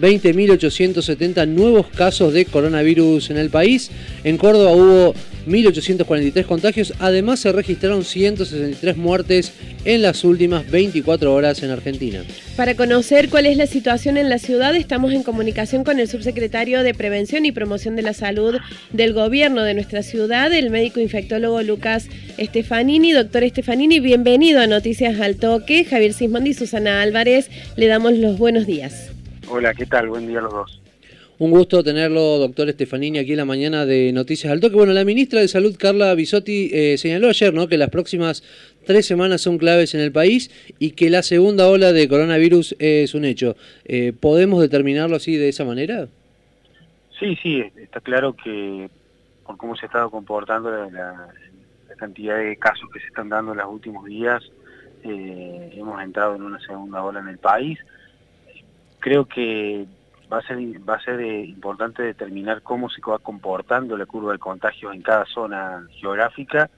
20.870 nuevos casos de coronavirus en el país. En Córdoba hubo 1.843 contagios. Además se registraron 163 muertes en las últimas 24 horas en Argentina. Para conocer cuál es la situación en la ciudad, estamos en comunicación con el subsecretario de Prevención y Promoción de la Salud del Gobierno de nuestra ciudad, el médico infectólogo Lucas Estefanini. Doctor Estefanini, bienvenido a Noticias al Toque. Javier Sismondi y Susana Álvarez, le damos los buenos días. Hola, ¿qué tal? Buen día a los dos. Un gusto tenerlo, doctor Estefanini, aquí en la mañana de Noticias al Toque. Bueno, la ministra de Salud, Carla Bisotti, eh, señaló ayer ¿no? que las próximas tres semanas son claves en el país y que la segunda ola de coronavirus es un hecho. Eh, ¿Podemos determinarlo así de esa manera? Sí, sí, está claro que por cómo se ha estado comportando la, cantidad de casos que se están dando en los últimos días, eh, hemos entrado en una segunda ola en el país. Creo que va a ser, eh, importante determinar cómo se va comportando la curva de contagios en cada zona geográfica,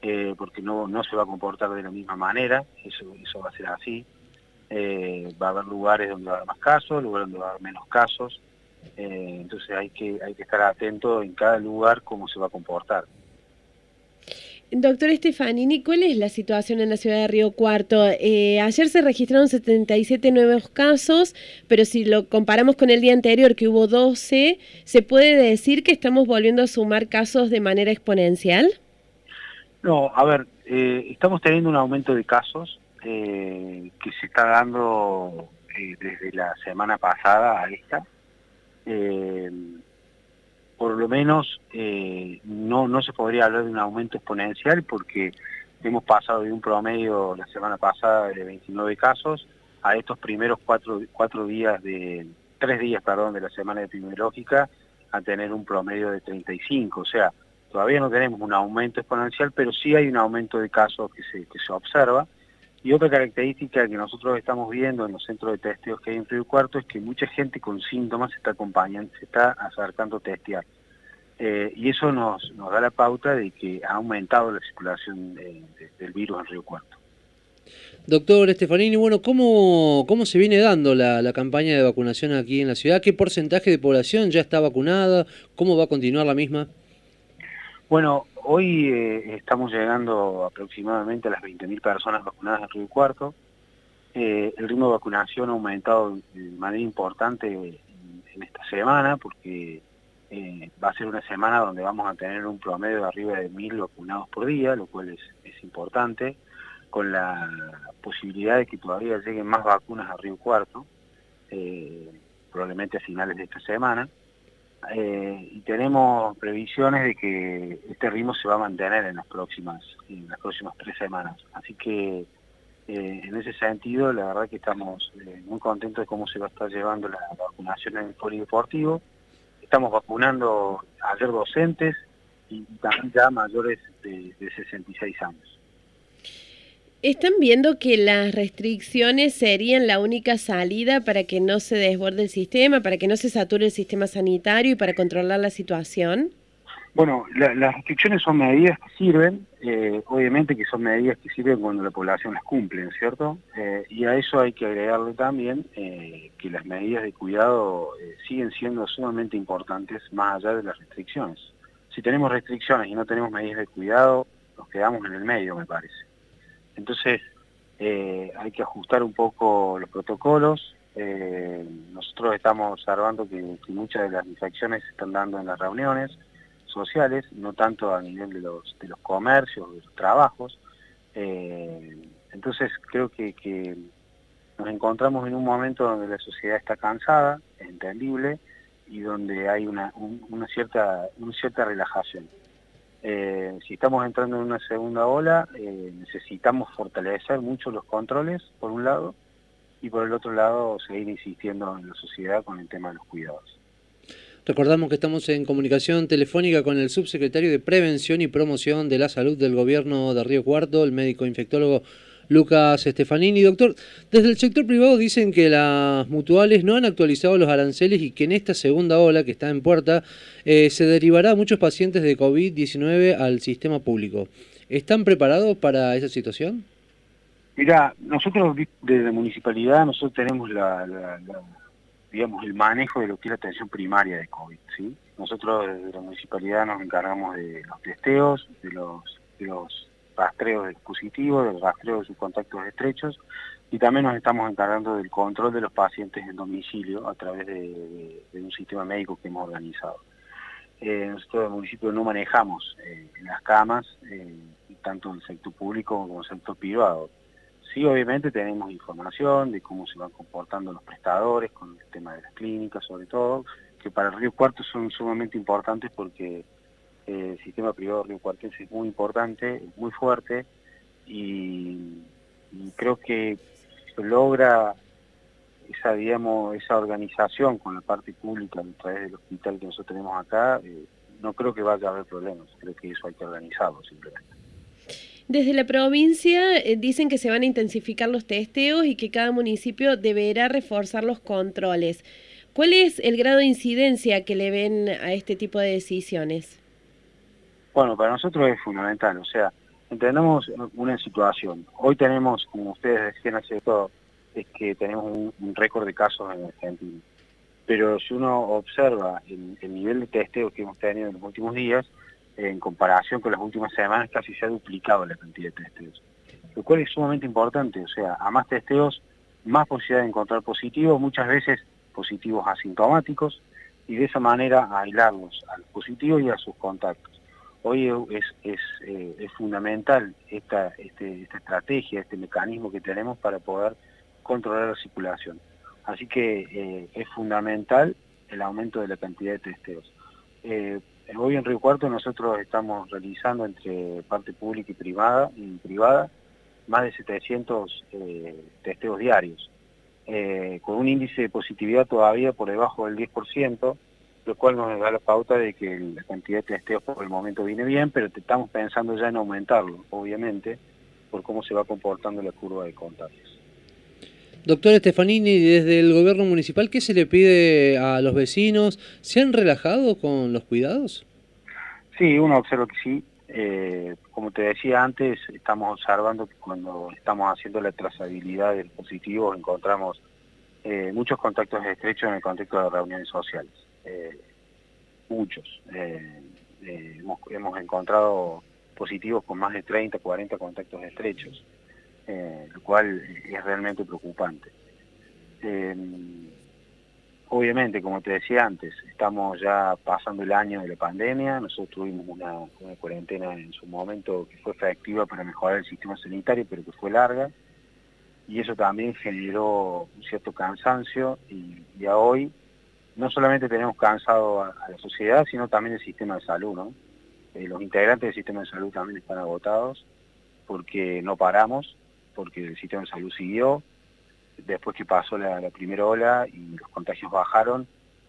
eh, porque no, no se va a comportar de la misma manera, eso, eso va a ser así. Eh, va a haber lugares donde va a haber más casos, lugares donde va a haber menos casos, entonces hay que, hay que estar atento en cada lugar cómo se va a comportar. Doctor Estefanini, ¿cuál es la situación en la ciudad de Río Cuarto? Eh, ayer se registraron 77 nuevos casos, pero si lo comparamos con el día anterior, que hubo 12, ¿se puede decir que estamos volviendo a sumar casos de manera exponencial? No, a ver, eh, estamos teniendo un aumento de casos eh, que se está dando desde la semana pasada a esta por lo menos eh, no, no se podría hablar de un aumento exponencial porque hemos pasado de un promedio la semana pasada de 29 casos a estos primeros cuatro, cuatro días de, tres días, perdón, de la semana epidemiológica a tener un promedio de 35. O sea, todavía no tenemos un aumento exponencial, pero sí hay un aumento de casos que se, que se observa. Y otra característica que nosotros estamos viendo en los centros de testeos que hay en Río Cuarto es que mucha gente con síntomas se está acompañando, se está acercando a testear. Eh, y eso nos, nos da la pauta de que ha aumentado la circulación del virus en Río Cuarto. Doctor Estefanini, bueno, ¿cómo, cómo se viene dando la, la, campaña de vacunación aquí en la ciudad? ¿Qué porcentaje de población ya está vacunada? ¿Cómo va a continuar la misma? Bueno, hoy eh, estamos llegando aproximadamente a las 20.000 personas vacunadas en Río Cuarto. Eh, el ritmo de vacunación ha aumentado de manera importante en esta semana porque eh, va a ser una semana donde vamos a tener un promedio de arriba de mil vacunados por día, lo cual es, importante, con la posibilidad de que todavía lleguen más vacunas a Río Cuarto, eh, probablemente a finales de esta semana. Eh, y tenemos previsiones de que este ritmo se va a mantener en las próximas, en las próximas tres semanas. Así que en ese sentido, la verdad que estamos muy contentos de cómo se va a estar llevando la vacunación en el polideportivo estamos vacunando ayer docentes y también ya mayores de, 66 años. ¿Están viendo que las restricciones serían la única salida para que no se desborde el sistema, para que no se sature el sistema sanitario y para controlar la situación? Bueno, las restricciones son medidas que sirven, eh, obviamente que son medidas que sirven cuando la población las cumple, ¿cierto? Eh, y a eso hay que agregarle también eh, que las medidas de cuidado siguen siendo sumamente importantes más allá de las restricciones. Si tenemos restricciones y no tenemos medidas de cuidado, nos quedamos en el medio, me parece. Entonces, hay que ajustar un poco los protocolos. nosotros estamos observando que, muchas de las infecciones se están dando en las reuniones, sociales, no tanto a nivel de los, de los comercios, de los trabajos. Eh, entonces creo que, nos encontramos en un momento donde la sociedad está cansada, es entendible, y donde hay una, una, cierta, una cierta relajación. Eh, si estamos entrando en una segunda ola, eh, necesitamos fortalecer mucho los controles, por un lado, y por el otro lado seguir insistiendo en la sociedad con el tema de los cuidados. Recordamos que estamos en comunicación telefónica con el subsecretario de Prevención y Promoción de la Salud del Gobierno de Río Cuarto, el médico infectólogo Lucas Estefanini. Doctor, desde el sector privado dicen que las mutuales no han actualizado los aranceles y que en esta segunda ola que está en puerta eh, se derivará a muchos pacientes de COVID-19 al sistema público. ¿Están preparados para esa situación? Mira, nosotros desde la municipalidad nosotros tenemos la digamos, el manejo de lo que es la atención primaria de COVID. ¿sí? Nosotros desde la municipalidad nos encargamos de los testeos, de los, de los rastreos de del rastreo de sus contactos estrechos y también nos estamos encargando del control de los pacientes en domicilio a través de, un sistema médico que hemos organizado. Eh, nosotros en el municipio no manejamos eh, las camas, eh, tanto en el sector público como en el sector privado. Sí, obviamente tenemos información de cómo se van comportando los prestadores con el tema de las clínicas, sobre todo, que para el Río Cuarto son sumamente importantes porque el sistema privado Río Cuartense es muy importante, muy fuerte y creo que logra esa, digamos, esa organización con la parte pública a través del hospital que nosotros tenemos acá, eh, no creo que vaya a haber problemas, creo que eso hay que organizarlo simplemente. Desde la provincia eh, dicen que se van a intensificar los testeos y que cada municipio deberá reforzar los controles. ¿Cuál es el grado de incidencia que le ven a este tipo de decisiones? Bueno, para nosotros es fundamental, o sea, entendemos una situación. Hoy tenemos, como ustedes decían hace todo, es que tenemos un, récord de casos en Argentina. Pero si uno observa el, nivel de testeo que hemos tenido en los últimos días, en comparación con las últimas semanas, casi se ha duplicado la cantidad de testeos. Lo cual es sumamente importante, o sea, a más testeos, más posibilidad de encontrar positivos, muchas veces positivos asintomáticos, y de esa manera aislarlos a los positivos y a sus contactos hoy es, es, eh, es fundamental esta, este, esta estrategia, este mecanismo que tenemos para poder controlar la circulación. Así que eh, es fundamental el aumento de la cantidad de testeos. Eh, hoy en Río Cuarto nosotros estamos realizando entre parte pública y privada, y privada más de 700 testeos diarios, con un índice de positividad todavía por debajo del 10%, lo cual nos da la pauta de que la cantidad de testeos por el momento viene bien, pero estamos pensando ya en aumentarlo, obviamente, por cómo se va comportando la curva de contagios. Doctor Estefanini, desde el gobierno municipal, ¿qué se le pide a los vecinos? ¿Se han relajado con los cuidados? Sí, uno observa que sí. Eh, como te decía antes, estamos observando que cuando estamos haciendo la trazabilidad del positivo encontramos eh, muchos contactos estrechos en el contexto de reuniones sociales. Eh, muchos. Hemos, encontrado positivos con más de 30, 40 contactos estrechos, lo cual es realmente preocupante. obviamente, como te decía antes, estamos ya pasando el año de la pandemia, nosotros tuvimos una, cuarentena en su momento que fue efectiva para mejorar el sistema sanitario, pero que fue larga, y eso también generó un cierto cansancio, y ya hoy no solamente tenemos cansado a, la sociedad, sino también el sistema de salud. Eh, los integrantes del sistema de salud también están agotados porque no paramos, porque el sistema de salud siguió, después que pasó la, primera ola y los contagios bajaron,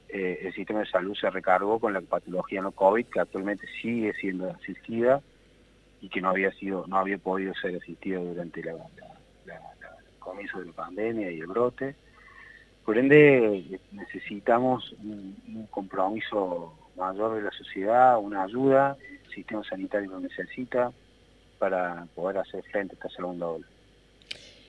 eh, el sistema de salud se recargó con la patología no COVID, que actualmente sigue siendo asistida y que no había sido, no había podido ser asistida durante el comienzo de la pandemia y el brote. Por ende, necesitamos un, compromiso mayor de la sociedad, una ayuda, el sistema sanitario lo necesita para poder hacer frente a esta segunda ola.